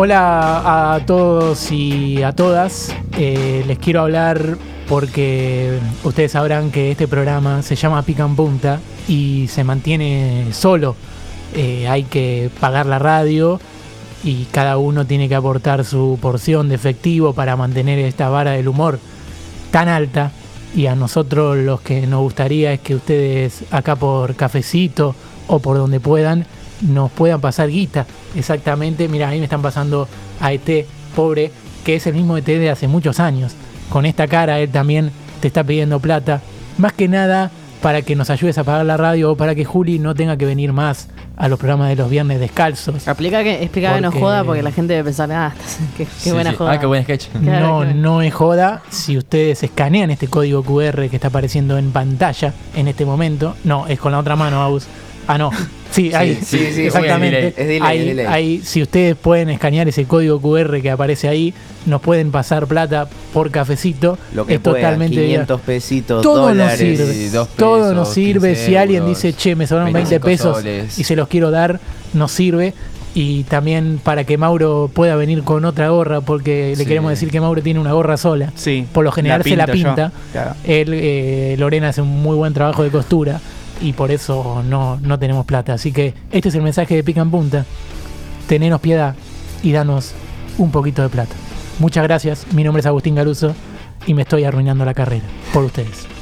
Hola a todos y a todas. Eh, les quiero hablar porque ustedes sabrán que este programa se llama Pica en Punta y se mantiene solo. Eh, hay que pagar la radio y cada uno tiene que aportar su porción de efectivo para mantener esta vara del humor tan alta. Y a nosotros los que nos gustaría es que ustedes acá por cafecito o por donde puedan nos puedan pasar guita. Exactamente, mira, ahí me están pasando a ET, pobre, que es el mismo ET de hace muchos años. Con esta cara él también te está pidiendo plata. Más que nada para que nos ayudes a pagar la radio o para que Juli no tenga que venir más a los programas de los viernes descalzos. Explica que, explica que no joda porque la gente debe pensar, ah, qué, qué Sí, buena sí. joda. Ah, qué buen sketch. No, no es joda. Si ustedes escanean este código QR que está apareciendo en pantalla en este momento, no, es con la otra mano, Aus. Ah, no. Sí, ahí, sí, sí, exactamente. es delay, es ahí, si ustedes pueden escanear ese código QR que aparece ahí, nos pueden pasar plata por cafecito. Lo que es pueda, totalmente 500 pesitos, todo nos dólares. sirve. Sí, dos todo nos sirve. 15 Si alguien dice, che, me sobraron 20 25 pesos soles. y se los quiero dar, nos sirve. Y también para que Mauro pueda venir con otra gorra, porque le queremos decir que Mauro tiene una gorra sola. Sí. Por lo general se la pinta. Claro. Él, eh, Lorena hace un muy buen trabajo de costura y por eso no, no tenemos plata. Así que este es el mensaje de Pica en Punta. Tenenos piedad y danos un poquito de plata. Muchas gracias. Mi nombre es Agustín Galuso y me estoy arruinando la carrera por ustedes.